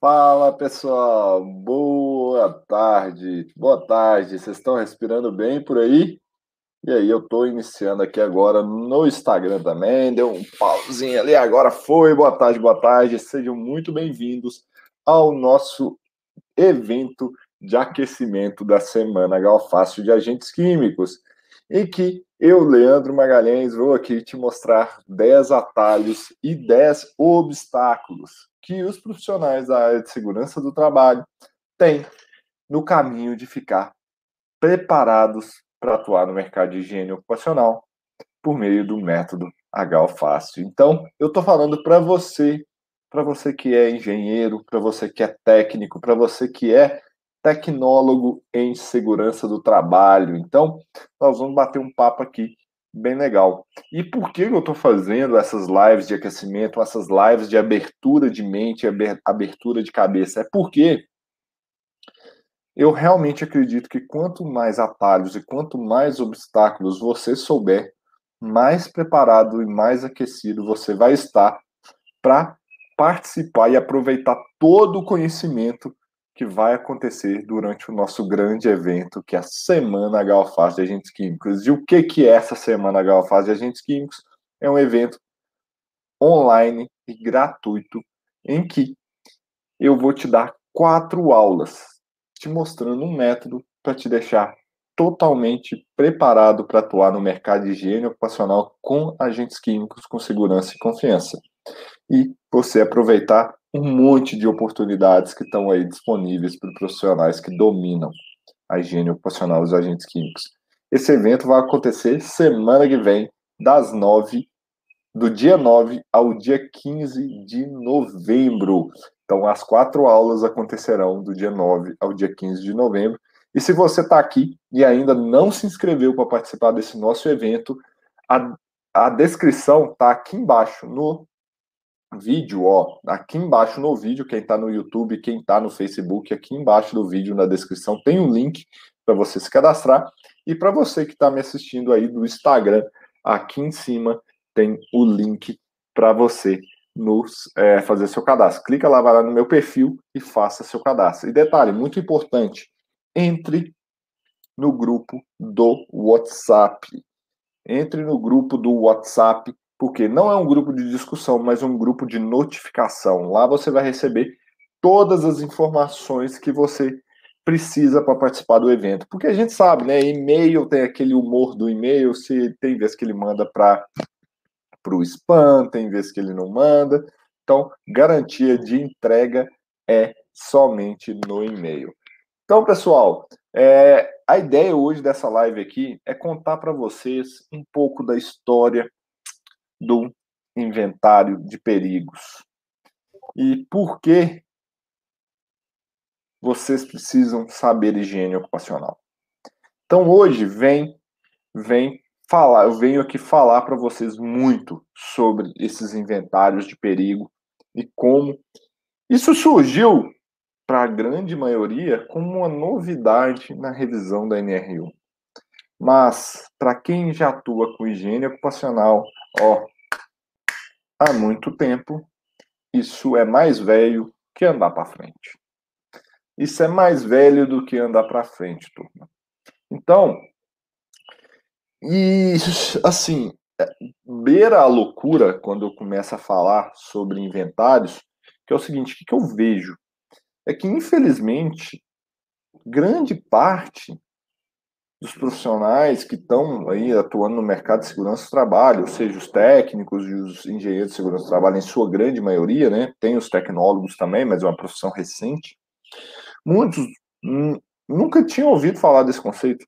Fala pessoal, boa tarde, boa tarde. Vocês estão respirando bem por aí? E aí, eu estou iniciando aqui agora no Instagram também. Deu um pauzinho ali, agora foi. Boa tarde, boa tarde. Sejam muito bem-vindos ao nosso evento de aquecimento da Semana Galfácio de Agentes Químicos, em que eu, Leandro Magalhães, vou aqui te mostrar 10 atalhos e 10 obstáculos que os profissionais da área de segurança do trabalho têm no caminho de ficar preparados para atuar no mercado de higiene ocupacional por meio do método HO Fácil. Então, eu estou falando para você, para você que é engenheiro, para você que é técnico, para você que é tecnólogo em segurança do trabalho. Então, nós vamos bater um papo aqui bem legal. E por que eu estou fazendo essas lives de aquecimento, essas lives de abertura de mente, abertura de cabeça? É porque eu realmente acredito que quanto mais atalhos e quanto mais obstáculos você souber, mais preparado e mais aquecido você vai estar para participar e aproveitar todo o conhecimento que vai acontecer durante o nosso grande evento, que é a Semana Galfaz de Agentes Químicos. E o que, que é essa Semana Galfaz de Agentes Químicos? É um evento online e gratuito em que eu vou te dar quatro aulas, te mostrando um método para te deixar totalmente preparado para atuar no mercado de higiene ocupacional com agentes químicos com segurança e confiança. E você aproveitar um monte de oportunidades que estão aí disponíveis para profissionais que dominam a higiene ocupacional dos agentes químicos. Esse evento vai acontecer semana que vem, das 9, do dia 9 ao dia 15 de novembro. Então, as quatro aulas acontecerão do dia 9 ao dia 15 de novembro. E se você está aqui e ainda não se inscreveu para participar desse nosso evento, a, a descrição está aqui embaixo no vídeo, ó, aqui embaixo no vídeo, quem está no YouTube, quem está no Facebook, aqui embaixo do vídeo na descrição tem um link para você se cadastrar e para você que está me assistindo aí do Instagram, aqui em cima tem o link para você nos é, fazer seu cadastro. Clica lá, vai lá no meu perfil e faça seu cadastro. E detalhe muito importante, entre no grupo do WhatsApp. Entre no grupo do WhatsApp porque não é um grupo de discussão, mas um grupo de notificação. Lá você vai receber todas as informações que você precisa para participar do evento. Porque a gente sabe, né? E-mail tem aquele humor do e-mail, se tem vezes que ele manda para o spam, tem vezes que ele não manda. Então, garantia de entrega é somente no e-mail. Então, pessoal, é, a ideia hoje dessa live aqui é contar para vocês um pouco da história do inventário de perigos. E por que vocês precisam saber higiene ocupacional? Então hoje vem vem falar, eu venho aqui falar para vocês muito sobre esses inventários de perigo e como isso surgiu para a grande maioria como uma novidade na revisão da NRU. Mas para quem já atua com higiene ocupacional, ó, há muito tempo, isso é mais velho que andar para frente. Isso é mais velho do que andar para frente, turma. Então, e assim, é, beira a loucura quando eu começo a falar sobre inventários, que é o seguinte, o que eu vejo? É que, infelizmente, grande parte dos profissionais que estão aí atuando no mercado de segurança do trabalho, ou seja, os técnicos e os engenheiros de segurança do trabalho, em sua grande maioria, né? Tem os tecnólogos também, mas é uma profissão recente. Muitos nunca tinham ouvido falar desse conceito.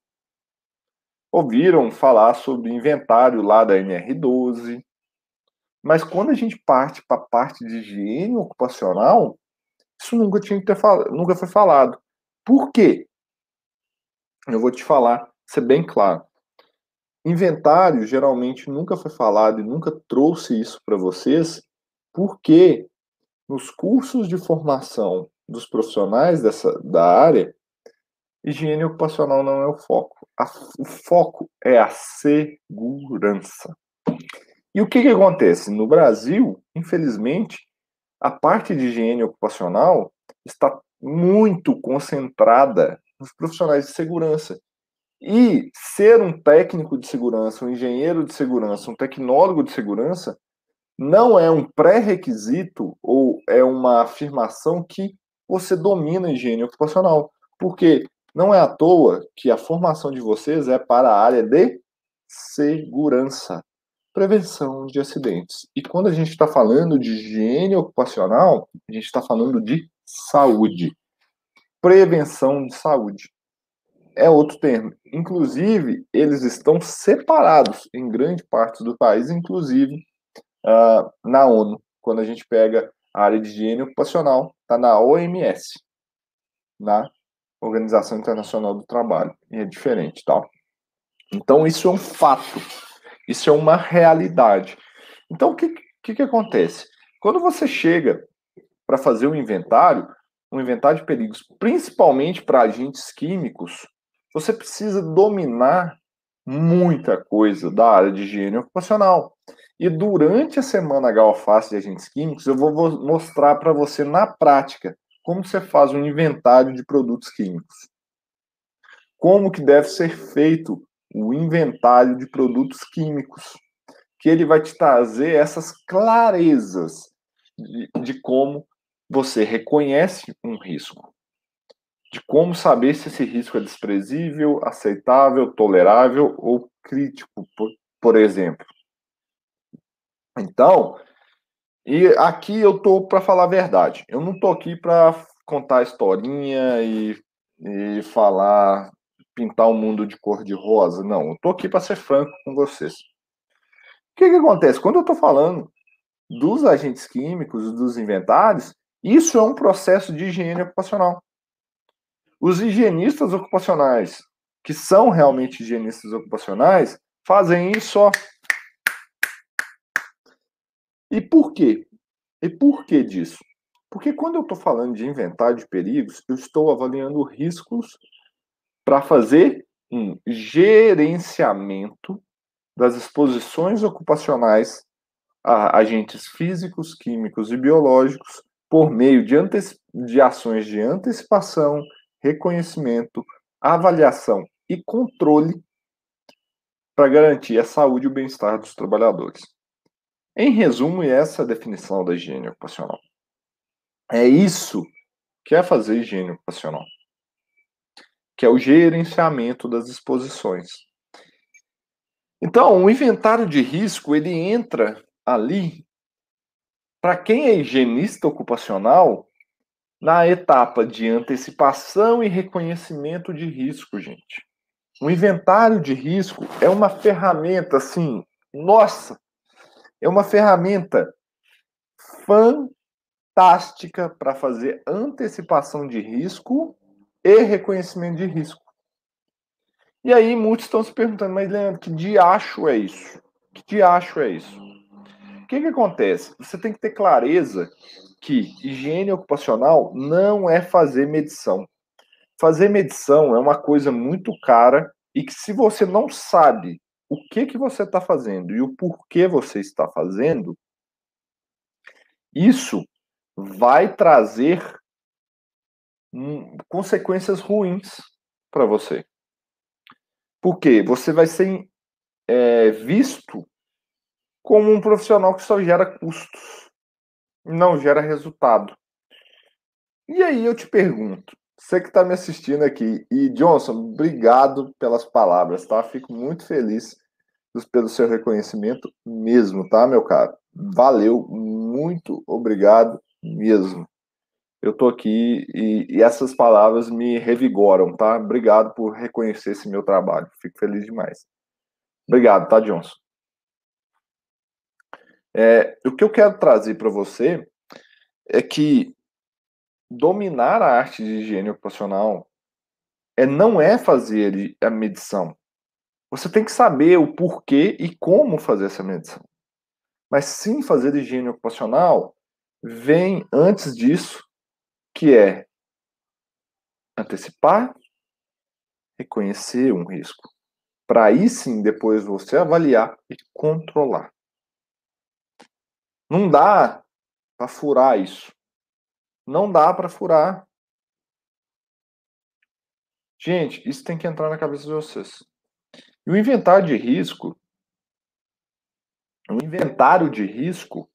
Ouviram falar sobre inventário lá da NR12, mas quando a gente parte para a parte de higiene ocupacional, isso nunca tinha que ter nunca foi falado. Por quê? eu vou te falar, ser bem claro. Inventário geralmente nunca foi falado e nunca trouxe isso para vocês, porque nos cursos de formação dos profissionais dessa da área, higiene ocupacional não é o foco. A, o foco é a segurança. E o que, que acontece? No Brasil, infelizmente, a parte de higiene ocupacional está muito concentrada nos profissionais de segurança. E ser um técnico de segurança, um engenheiro de segurança, um tecnólogo de segurança, não é um pré-requisito ou é uma afirmação que você domina a higiene ocupacional. Porque não é à toa que a formação de vocês é para a área de segurança, prevenção de acidentes. E quando a gente está falando de higiene ocupacional, a gente está falando de saúde, prevenção de saúde é outro termo. Inclusive, eles estão separados em grande parte do país, inclusive uh, na ONU. Quando a gente pega a área de higiene ocupacional, está na OMS, na Organização Internacional do Trabalho, e é diferente, tá? Então, isso é um fato, isso é uma realidade. Então, o que, que, que acontece? Quando você chega para fazer um inventário, um inventário de perigos, principalmente para agentes químicos, você precisa dominar muita coisa da área de higiene ocupacional. E durante a semana Galface de Agentes Químicos, eu vou mostrar para você na prática como você faz um inventário de produtos químicos. Como que deve ser feito o inventário de produtos químicos, que ele vai te trazer essas clarezas de, de como você reconhece um risco de como saber se esse risco é desprezível, aceitável, tolerável ou crítico, por, por exemplo. Então, e aqui eu tô para falar a verdade. Eu não tô aqui para contar historinha e, e falar, pintar o um mundo de cor de rosa. Não, eu tô aqui para ser franco com vocês. O que, que acontece? Quando eu tô falando dos agentes químicos, dos inventários, isso é um processo de higiene ocupacional. Os higienistas ocupacionais, que são realmente higienistas ocupacionais, fazem isso ó. E por quê? E por que disso? Porque quando eu estou falando de inventário de perigos, eu estou avaliando riscos para fazer um gerenciamento das exposições ocupacionais a agentes físicos, químicos e biológicos por meio de, de ações de antecipação, reconhecimento, avaliação e controle para garantir a saúde e o bem-estar dos trabalhadores. Em resumo, essa é a definição da higiene ocupacional. É isso que é fazer higiene ocupacional, que é o gerenciamento das exposições. Então, o inventário de risco ele entra ali para quem é higienista ocupacional na etapa de antecipação e reconhecimento de risco, gente. O inventário de risco é uma ferramenta assim, nossa, é uma ferramenta fantástica para fazer antecipação de risco e reconhecimento de risco. E aí muitos estão se perguntando, mas Leandro, que diacho é isso? Que diacho é isso? O que, que acontece? Você tem que ter clareza que higiene ocupacional não é fazer medição. Fazer medição é uma coisa muito cara e que se você não sabe o que que você está fazendo e o porquê você está fazendo, isso vai trazer hum, consequências ruins para você. Porque você vai ser é, visto como um profissional que só gera custos não gera resultado. E aí eu te pergunto, você que está me assistindo aqui, e Johnson, obrigado pelas palavras, tá? Fico muito feliz pelo seu reconhecimento mesmo, tá, meu caro? Valeu, muito obrigado mesmo. Eu tô aqui e, e essas palavras me revigoram, tá? Obrigado por reconhecer esse meu trabalho. Fico feliz demais. Obrigado, tá, Johnson? É, o que eu quero trazer para você é que dominar a arte de higiene ocupacional é, não é fazer a medição. Você tem que saber o porquê e como fazer essa medição. Mas sim fazer higiene ocupacional vem antes disso, que é antecipar, reconhecer um risco, para aí sim depois você avaliar e controlar. Não dá para furar isso. Não dá para furar. Gente, isso tem que entrar na cabeça de vocês. E o inventário de risco, o inventário de risco,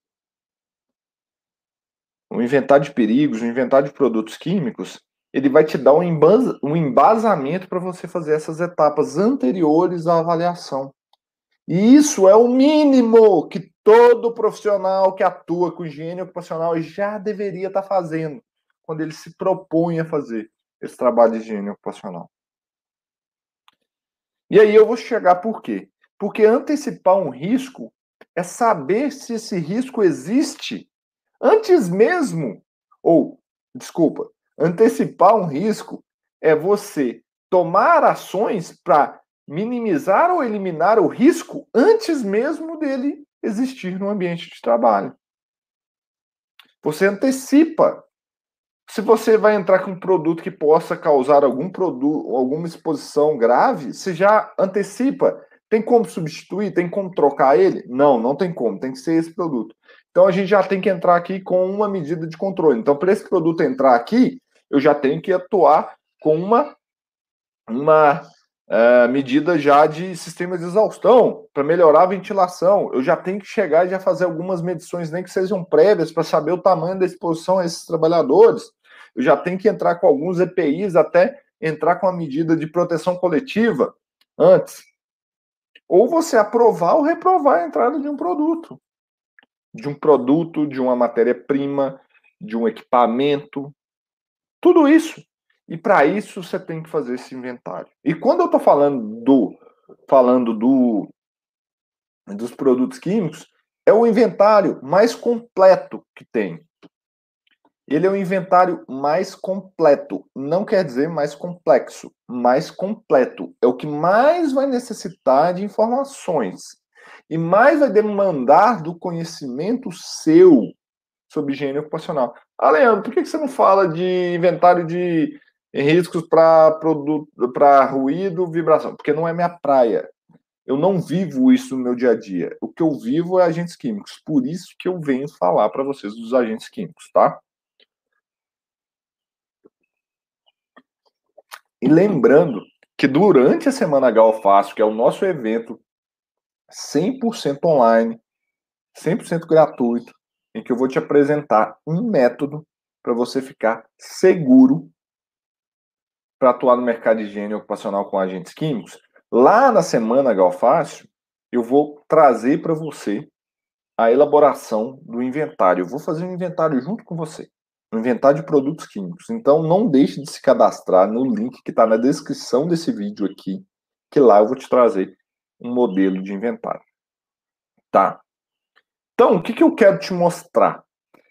o inventário de perigos, o inventário de produtos químicos, ele vai te dar um, embasamento para você fazer essas etapas anteriores à avaliação. E isso é o mínimo que todo profissional que atua com higiene ocupacional já deveria estar tá fazendo quando ele se propõe a fazer esse trabalho de higiene ocupacional. E aí eu vou chegar por quê? Porque antecipar um risco é saber se esse risco existe antes mesmo, ou, desculpa, antecipar um risco é você tomar ações para minimizar ou eliminar o risco antes mesmo dele existir no ambiente de trabalho. Você antecipa. Se você vai entrar com um produto que possa causar algum produto, alguma exposição grave, você já antecipa. Tem como substituir? Tem como trocar ele? Não, não tem como. Tem que ser esse produto. Então a gente já tem que entrar aqui com uma medida de controle. Então, para esse produto entrar aqui, eu já tenho que atuar com uma, uma é, medida já de sistema de exaustão para melhorar a ventilação. Eu já tenho que chegar e já fazer algumas medições, nem que sejam prévias, para saber o tamanho da exposição a esses trabalhadores. Eu já tenho que entrar com alguns EPIs, até entrar com a medida de proteção coletiva antes. Ou você aprovar ou reprovar a entrada de um produto. De um produto, de uma matéria-prima, de um equipamento. Tudo isso e para isso você tem que fazer esse inventário. E quando eu estou falando do falando do dos produtos químicos, é o inventário mais completo que tem. Ele é o inventário mais completo, não quer dizer mais complexo, mais completo. É o que mais vai necessitar de informações e mais vai demandar do conhecimento seu sobre higiene ocupacional. Ah, Leandro, por que você não fala de inventário de riscos para produto, para ruído, vibração, porque não é minha praia. Eu não vivo isso no meu dia a dia. O que eu vivo é agentes químicos. Por isso que eu venho falar para vocês dos agentes químicos, tá? E lembrando que durante a Semana Galfácio, que é o nosso evento 100% online, 100% gratuito, em que eu vou te apresentar um método para você ficar seguro para atuar no mercado de higiene ocupacional com agentes químicos, lá na semana Galfácio, eu vou trazer para você a elaboração do inventário. Eu vou fazer um inventário junto com você, um inventário de produtos químicos. Então não deixe de se cadastrar no link que está na descrição desse vídeo aqui, que lá eu vou te trazer um modelo de inventário. Tá? Então, o que, que eu quero te mostrar?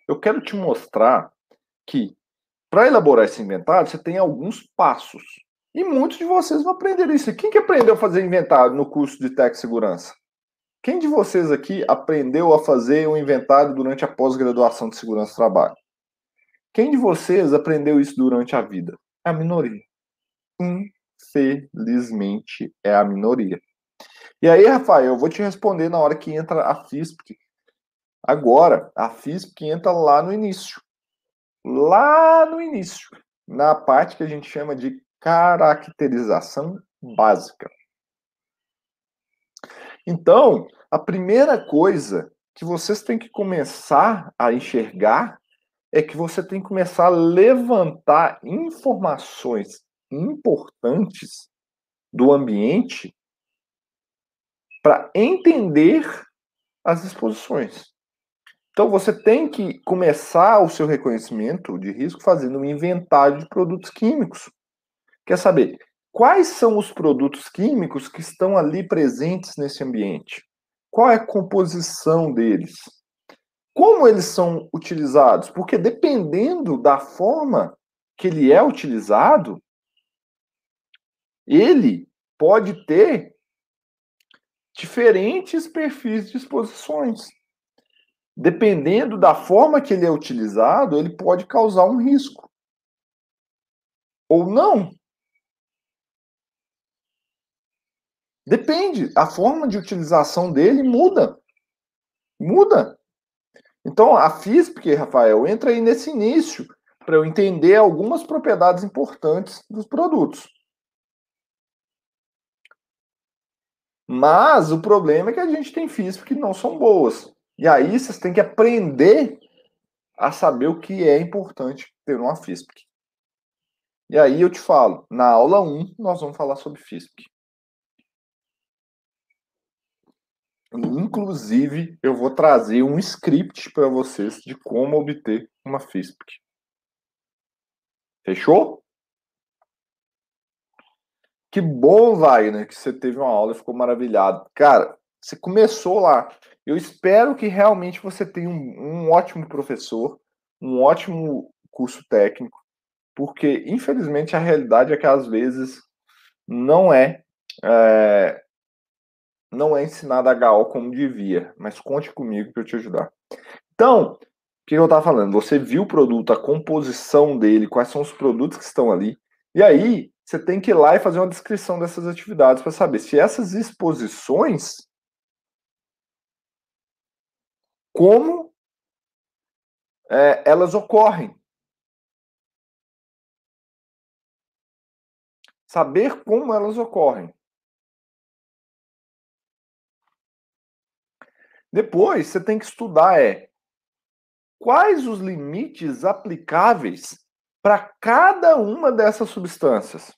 Eu quero te mostrar que para elaborar esse inventário, você tem alguns passos. E muitos de vocês vão aprender isso. Quem que aprendeu a fazer inventário no curso de Tech Segurança? Quem de vocês aqui aprendeu a fazer um inventário durante a pós-graduação de segurança do trabalho? Quem de vocês aprendeu isso durante a vida? É a minoria. Infelizmente, é a minoria. E aí, Rafael, eu vou te responder na hora que entra a FISP. Agora, a FISP entra lá no início lá no início, na parte que a gente chama de caracterização básica. Então, a primeira coisa que vocês têm que começar a enxergar é que você tem que começar a levantar informações importantes do ambiente para entender as exposições. Então você tem que começar o seu reconhecimento de risco fazendo um inventário de produtos químicos. Quer saber quais são os produtos químicos que estão ali presentes nesse ambiente? Qual é a composição deles? Como eles são utilizados? Porque dependendo da forma que ele é utilizado, ele pode ter diferentes perfis de exposições dependendo da forma que ele é utilizado, ele pode causar um risco. Ou não. Depende. A forma de utilização dele muda. Muda. Então, a FISP, Rafael, entra aí nesse início. para eu entender algumas propriedades importantes dos produtos. Mas o problema é que a gente tem FISP que não são boas. E aí vocês têm que aprender a saber o que é importante ter uma FISP. E aí eu te falo, na aula 1 nós vamos falar sobre FISP. Inclusive, eu vou trazer um script para vocês de como obter uma FISP. Fechou? Que bom, Wagner, que você teve uma aula e ficou maravilhado. Cara, você começou lá. Eu espero que realmente você tenha um, um ótimo professor, um ótimo curso técnico, porque infelizmente a realidade é que às vezes não é, é não é ensinado HO como devia, mas conte comigo para eu te ajudar. Então, o que eu estava falando? Você viu o produto, a composição dele, quais são os produtos que estão ali, e aí você tem que ir lá e fazer uma descrição dessas atividades para saber se essas exposições como é, elas ocorrem. Saber como elas ocorrem. Depois, você tem que estudar é quais os limites aplicáveis para cada uma dessas substâncias.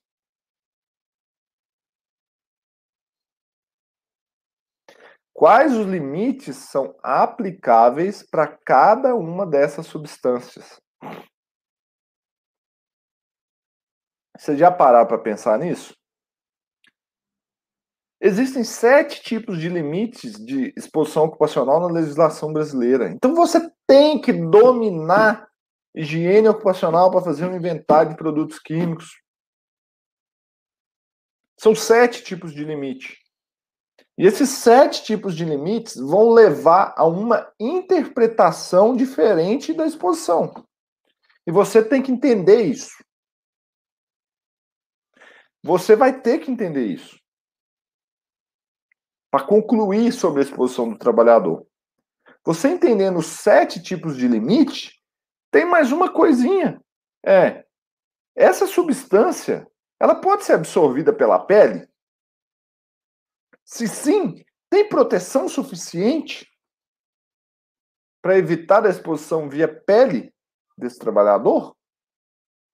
Quais os limites são aplicáveis para cada uma dessas substâncias? Você já parar para pensar nisso? Existem sete tipos de limites de exposição ocupacional na legislação brasileira. Então você tem que dominar higiene ocupacional para fazer um inventário de produtos químicos. São sete tipos de limite. E esses sete tipos de limites vão levar a uma interpretação diferente da exposição. E você tem que entender isso. Você vai ter que entender isso. Para concluir sobre a exposição do trabalhador. Você entendendo os sete tipos de limite, tem mais uma coisinha. É, essa substância, ela pode ser absorvida pela pele? Se sim, tem proteção suficiente para evitar a exposição via pele desse trabalhador?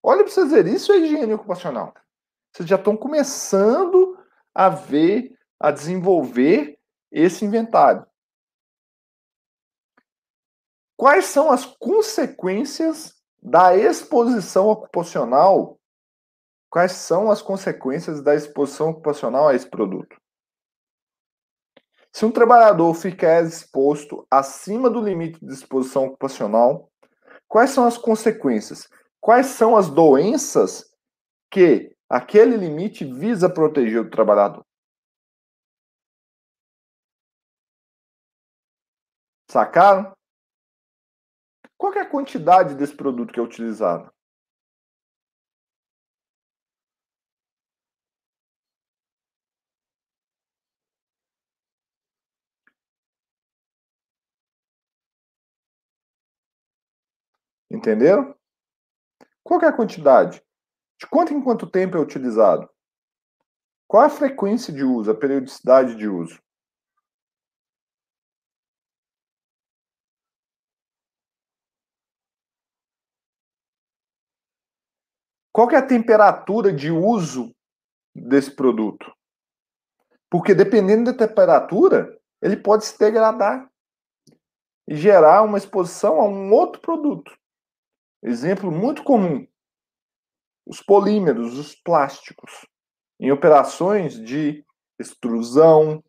Olha para vocês verem, isso é higiene ocupacional. Vocês já estão começando a ver, a desenvolver esse inventário. Quais são as consequências da exposição ocupacional? Quais são as consequências da exposição ocupacional a esse produto? Se um trabalhador ficar exposto acima do limite de exposição ocupacional, quais são as consequências? Quais são as doenças que aquele limite visa proteger o trabalhador? Sacaram? Qual é a quantidade desse produto que é utilizado? Entenderam? Qual é a quantidade? De quanto em quanto tempo é utilizado? Qual a frequência de uso, a periodicidade de uso? Qual é a temperatura de uso desse produto? Porque dependendo da temperatura, ele pode se degradar e gerar uma exposição a um outro produto. Exemplo muito comum: os polímeros, os plásticos, em operações de extrusão,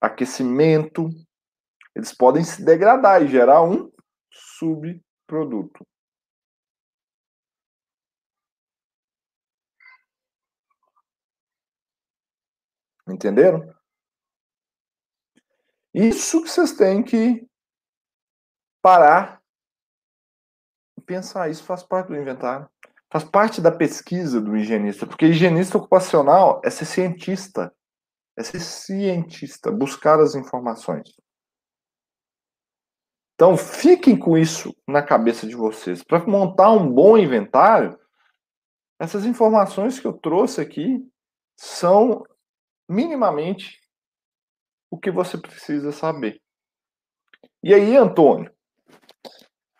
aquecimento, eles podem se degradar e gerar um subproduto. Entenderam? Isso que vocês têm que parar e pensar. Isso faz parte do inventário. Faz parte da pesquisa do higienista. Porque higienista ocupacional é ser cientista. É ser cientista, buscar as informações. Então, fiquem com isso na cabeça de vocês. Para montar um bom inventário, essas informações que eu trouxe aqui são minimamente o que você precisa saber. E aí, Antônio,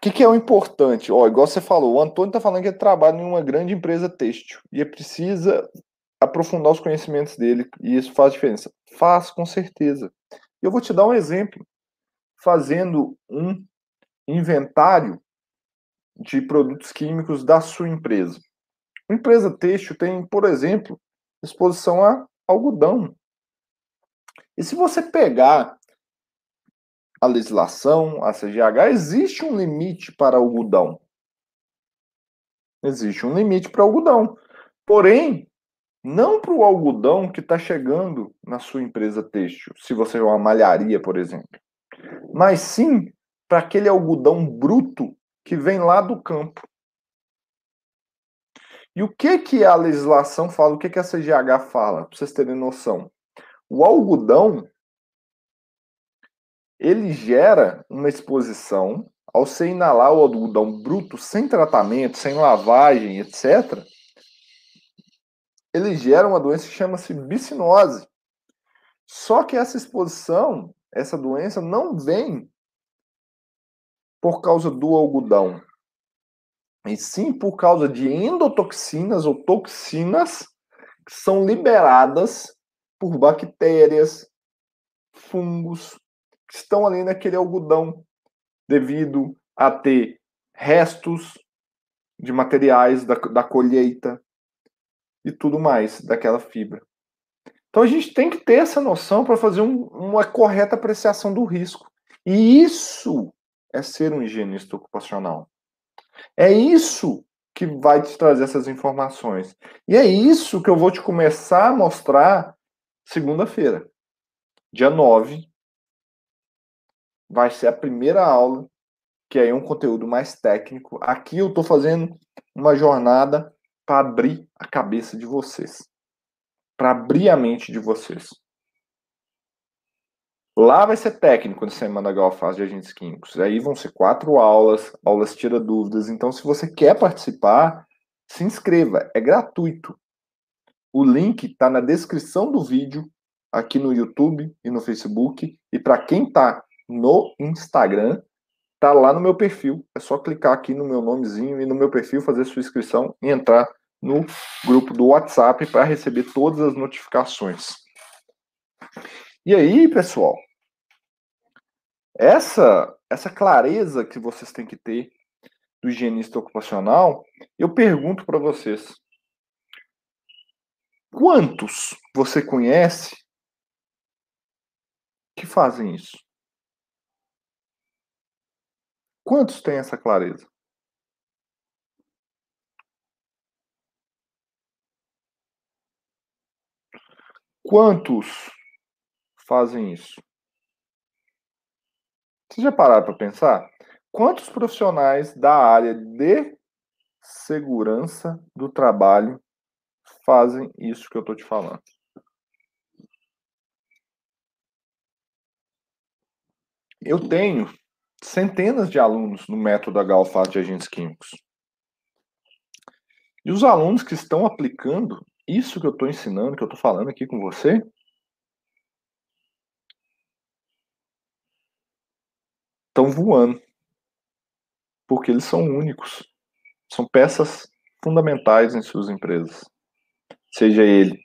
que, que, é o importante? Ó, igual você falou, o Antônio está falando que ele trabalha em uma grande empresa têxtil e precisa aprofundar os conhecimentos dele e isso faz diferença. Faz, com certeza. Eu vou te dar um exemplo. Fazendo um inventário de produtos químicos da sua empresa. Uma empresa têxtil tem, por exemplo, exposição a algodão. E se você pegar a legislação, a CGH, existe um limite para algodão. Existe um limite para algodão. Porém, não para o algodão que está chegando na sua empresa têxtil, se você é uma malharia, por exemplo, mas sim para aquele algodão bruto que vem lá do campo. E o que que a legislação fala, o que que a CGH fala, para vocês terem noção? O algodão ele gera uma exposição ao se inalar o algodão bruto sem tratamento, sem lavagem, etc. Ele gera uma doença que chama-se bicinose. Só que essa exposição, essa doença não vem por causa do algodão, e sim por causa de endotoxinas ou toxinas que são liberadas por bactérias, fungos, que estão ali naquele algodão, devido a ter restos de materiais da, da colheita e tudo mais daquela fibra. Então a gente tem que ter essa noção para fazer um, uma correta apreciação do risco. E isso é ser um higienista ocupacional. É isso que vai te trazer essas informações. E é isso que eu vou te começar a mostrar segunda-feira, dia 9, vai ser a primeira aula, que é um conteúdo mais técnico. Aqui eu estou fazendo uma jornada para abrir a cabeça de vocês, para abrir a mente de vocês. Lá vai ser técnico na Semana Galfaz de Agentes Químicos. Aí vão ser quatro aulas, aulas tira dúvidas. Então, se você quer participar, se inscreva, é gratuito. O link está na descrição do vídeo, aqui no YouTube e no Facebook. E para quem está no Instagram. Tá lá no meu perfil. É só clicar aqui no meu nomezinho e no meu perfil, fazer sua inscrição e entrar no grupo do WhatsApp para receber todas as notificações. E aí, pessoal, essa essa clareza que vocês têm que ter do higienista ocupacional, eu pergunto para vocês: quantos você conhece que fazem isso? Quantos têm essa clareza? Quantos fazem isso? Vocês já pararam para pensar? Quantos profissionais da área de segurança do trabalho fazem isso que eu estou te falando? Eu tenho centenas de alunos no método HALFAS de agentes químicos. E os alunos que estão aplicando isso que eu estou ensinando, que eu estou falando aqui com você, estão voando. Porque eles são únicos. São peças fundamentais em suas empresas. Seja ele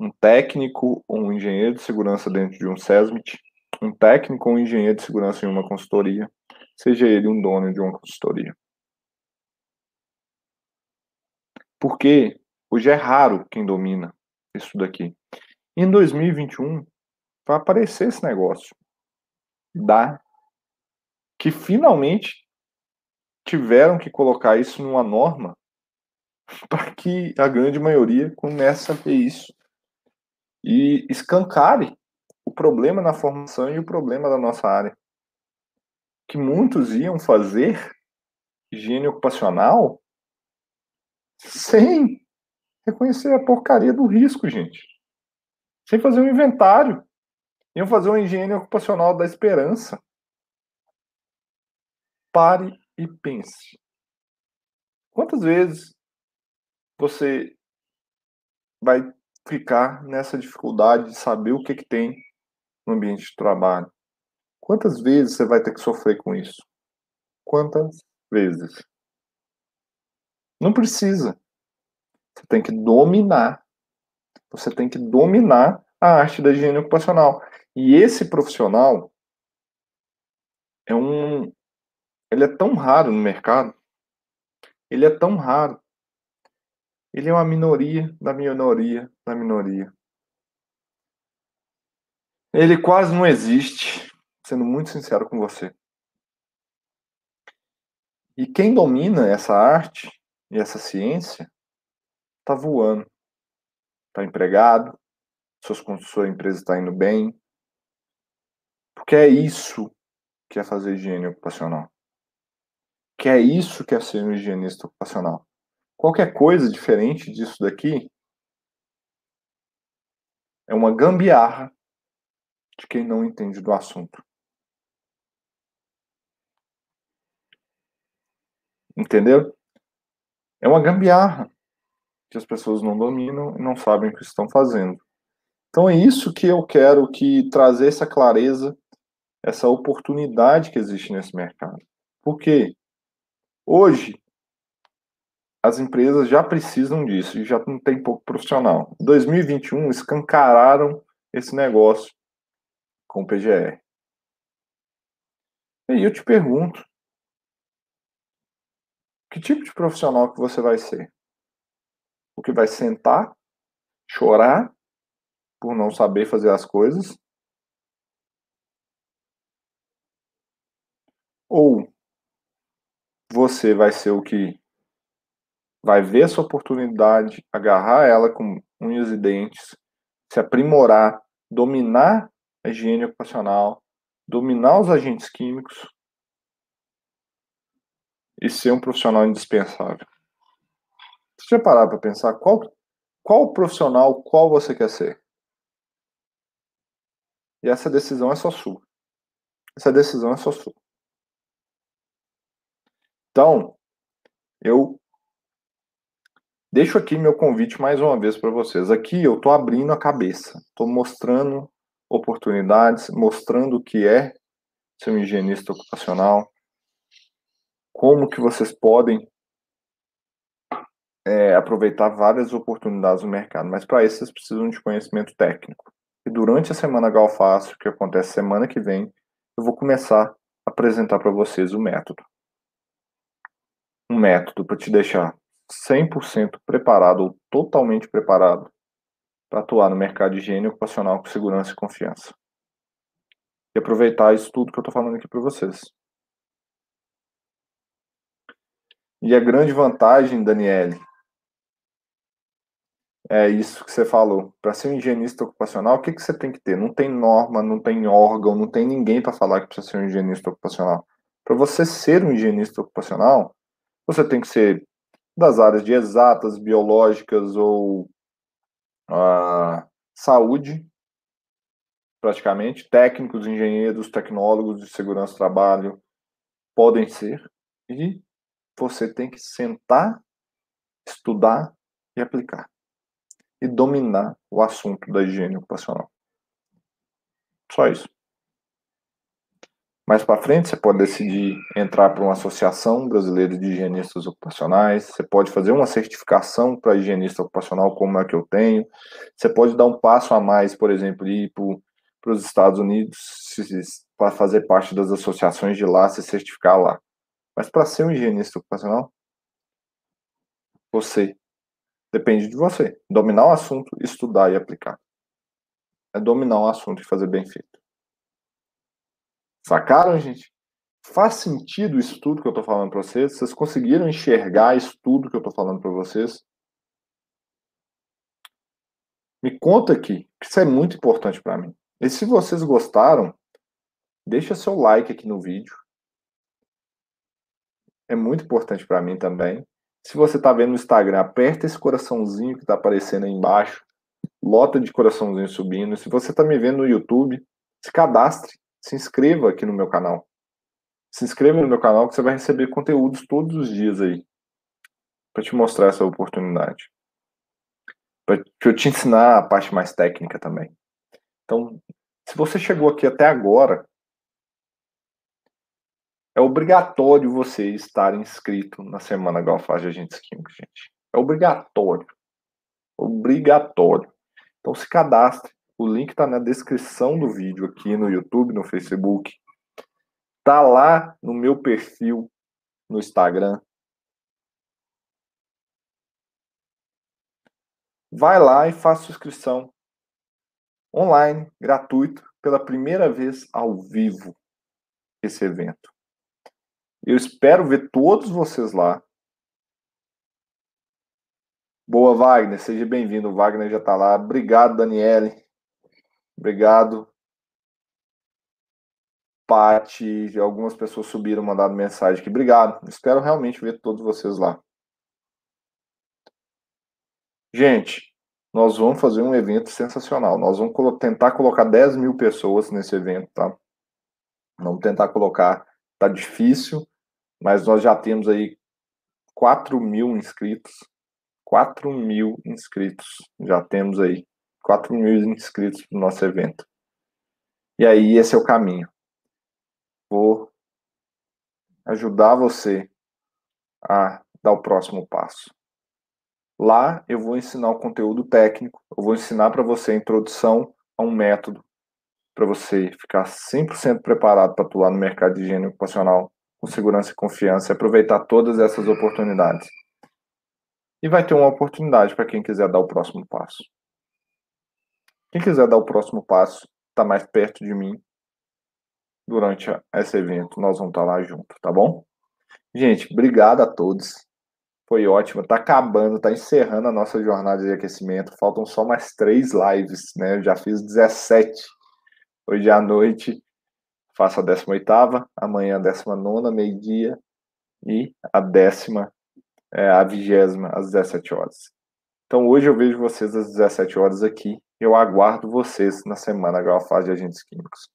um técnico ou um engenheiro de segurança dentro de um SESMIT, um técnico ou um engenheiro de segurança em uma consultoria, seja ele um dono de uma consultoria. Porque hoje é raro quem domina isso daqui. Em 2021 vai aparecer esse negócio da que finalmente tiveram que colocar isso numa norma para que a grande maioria comece a ver isso e escancare problema na formação e o problema da nossa área. Que muitos iam fazer higiene ocupacional sem reconhecer a porcaria do risco, gente. Sem fazer um inventário. Iam fazer uma higiene ocupacional da esperança. pare e pense. Quantas vezes você vai ficar nessa dificuldade de saber o que, que tem no ambiente de trabalho? Quantas vezes você vai ter que sofrer com isso? Quantas vezes? Não precisa. Você tem que dominar. Você tem que dominar a arte da higiene ocupacional. E esse profissional é um ele é tão raro no mercado. Ele é tão raro. Ele é uma minoria da minoria da minoria. Ele quase não existe, sendo muito sincero com você. E quem domina essa arte e essa ciência está voando, está empregado, suas, sua empresa está indo bem, porque é isso que é fazer higiene ocupacional. Que é isso que é ser um higienista ocupacional. Qualquer coisa diferente disso daqui é uma gambiarra de quem não entende do assunto. Entendeu? É uma gambiarra que as pessoas não dominam e não sabem o que estão fazendo. Então é isso que eu quero que trazer essa clareza, essa oportunidade que existe nesse mercado. Por quê? Hoje as empresas já precisam disso e já não tem pouco profissional. Em 2021 escancararam esse negócio com o PGR. E aí eu te pergunto, que tipo de profissional que você vai ser? O que vai sentar, chorar por não saber fazer as coisas? Ou você vai ser o que vai ver essa oportunidade, agarrar ela com unhas e dentes, se aprimorar, dominar a higiene ocupacional, dominar os agentes químicos e ser um profissional indispensável. Você já parar para pensar qual, qual profissional, qual você quer ser? E essa decisão é só sua. Essa decisão é só sua. Então, eu deixo aqui meu convite mais uma vez para vocês. Aqui eu estou abrindo a cabeça, estou mostrando oportunidades, mostrando o que é ser um higienista ocupacional, como que vocês podem é, aproveitar várias oportunidades no mercado, mas para isso vocês precisam de conhecimento técnico. E durante a semana Galfácio, que acontece semana que vem, eu vou começar a apresentar para vocês o método. Um método para te deixar 100% preparado ou totalmente preparado para atuar no mercado de higiene ocupacional com segurança e confiança. E aproveitar isso tudo que eu estou falando aqui para vocês. E a grande vantagem, Daniele, é isso que você falou. Para ser um higienista ocupacional, o que, que você tem que ter? Não tem norma, não tem órgão, não tem ninguém para falar que precisa ser um higienista ocupacional. Para você ser um higienista ocupacional, você tem que ser das áreas de exatas, biológicas ou saúde, praticamente. Técnicos, engenheiros, tecnólogos de segurança do trabalho podem ser. E você tem que sentar, estudar e aplicar. E dominar o assunto da higiene ocupacional. Só isso. Mais para frente, você pode decidir entrar para uma associação brasileira de higienistas ocupacionais. Você pode fazer uma certificação para higienista ocupacional, como é que eu tenho. Você pode dar um passo a mais, por exemplo, ir para os Estados Unidos para fazer parte das associações de lá, se certificar lá. Mas para ser um higienista ocupacional, você depende de você. Dominar o assunto, estudar e aplicar. É dominar o assunto e fazer bem feito. Sacaram, gente? Faz sentido isso tudo que eu tô falando para vocês? Vocês conseguiram enxergar isso tudo que eu tô falando para vocês? Me conta aqui, que isso é muito importante para mim. E se vocês gostaram, deixa seu like aqui no vídeo. É muito importante para mim também. Se você está vendo no Instagram, aperta esse coraçãozinho que está aparecendo aí embaixo. Lota de coraçãozinho subindo. Se você está me vendo no YouTube, se cadastre se inscreva aqui no meu canal. se inscreva no meu canal que você vai receber conteúdos todos os dias aí para te mostrar essa oportunidade. Para eu te ensinar a parte mais técnica também. Então, se você chegou aqui até agora, é obrigatório você estar inscrito na Semana Galfaz de Agentes Químicos, gente. É obrigatório. Obrigatório. Então se cadastre. O link está na descrição do vídeo aqui no YouTube, no Facebook. Tá lá no meu perfil no Instagram. Vai lá e faça inscrição online, gratuito, pela primeira vez ao vivo esse evento. Eu espero ver todos vocês lá. Boa, Wagner. Seja bem-vindo. O Wagner já está lá. Obrigado, Daniele. Obrigado. Pati, algumas pessoas subiram, mandaram mensagem aqui. Obrigado. Espero realmente ver todos vocês lá. Gente, nós vamos fazer um evento sensacional. Nós vamos tentar colocar 10 mil pessoas nesse evento, tá? Vamos tentar colocar. Tá difícil, mas nós já temos aí 4 mil inscritos. 4 mil inscritos. Já temos aí 4 mil inscritos no nosso evento. E aí, esse é o caminho. Vou ajudar você a dar o próximo passo. Lá eu vou ensinar o conteúdo técnico, eu vou ensinar para você a introdução a um método para você ficar 100% preparado para atuar no mercado de higiene ocupacional com segurança e confiança e aproveitar todas essas oportunidades. E vai ter uma oportunidade para quem quiser dar o próximo passo. Quem quiser dar o próximo passo, está mais perto de mim durante esse evento. Nós vamos estar tá lá junto, tá bom? Gente, obrigado a todos. Foi ótimo. Tá acabando, tá encerrando a nossa jornada de aquecimento. Faltam só mais três lives, né? Eu já fiz 17 hoje à noite faço a 18ª, amanhã a 19 meio-dia, e a décima, é, a vigésima, às 17 horas. Então hoje eu vejo vocês às 17 horas aqui. Eu aguardo vocês na semana Galfaz de Agentes Químicos.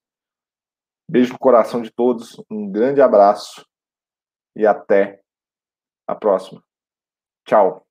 Beijo no coração de todos, um grande abraço e até a próxima. Tchau.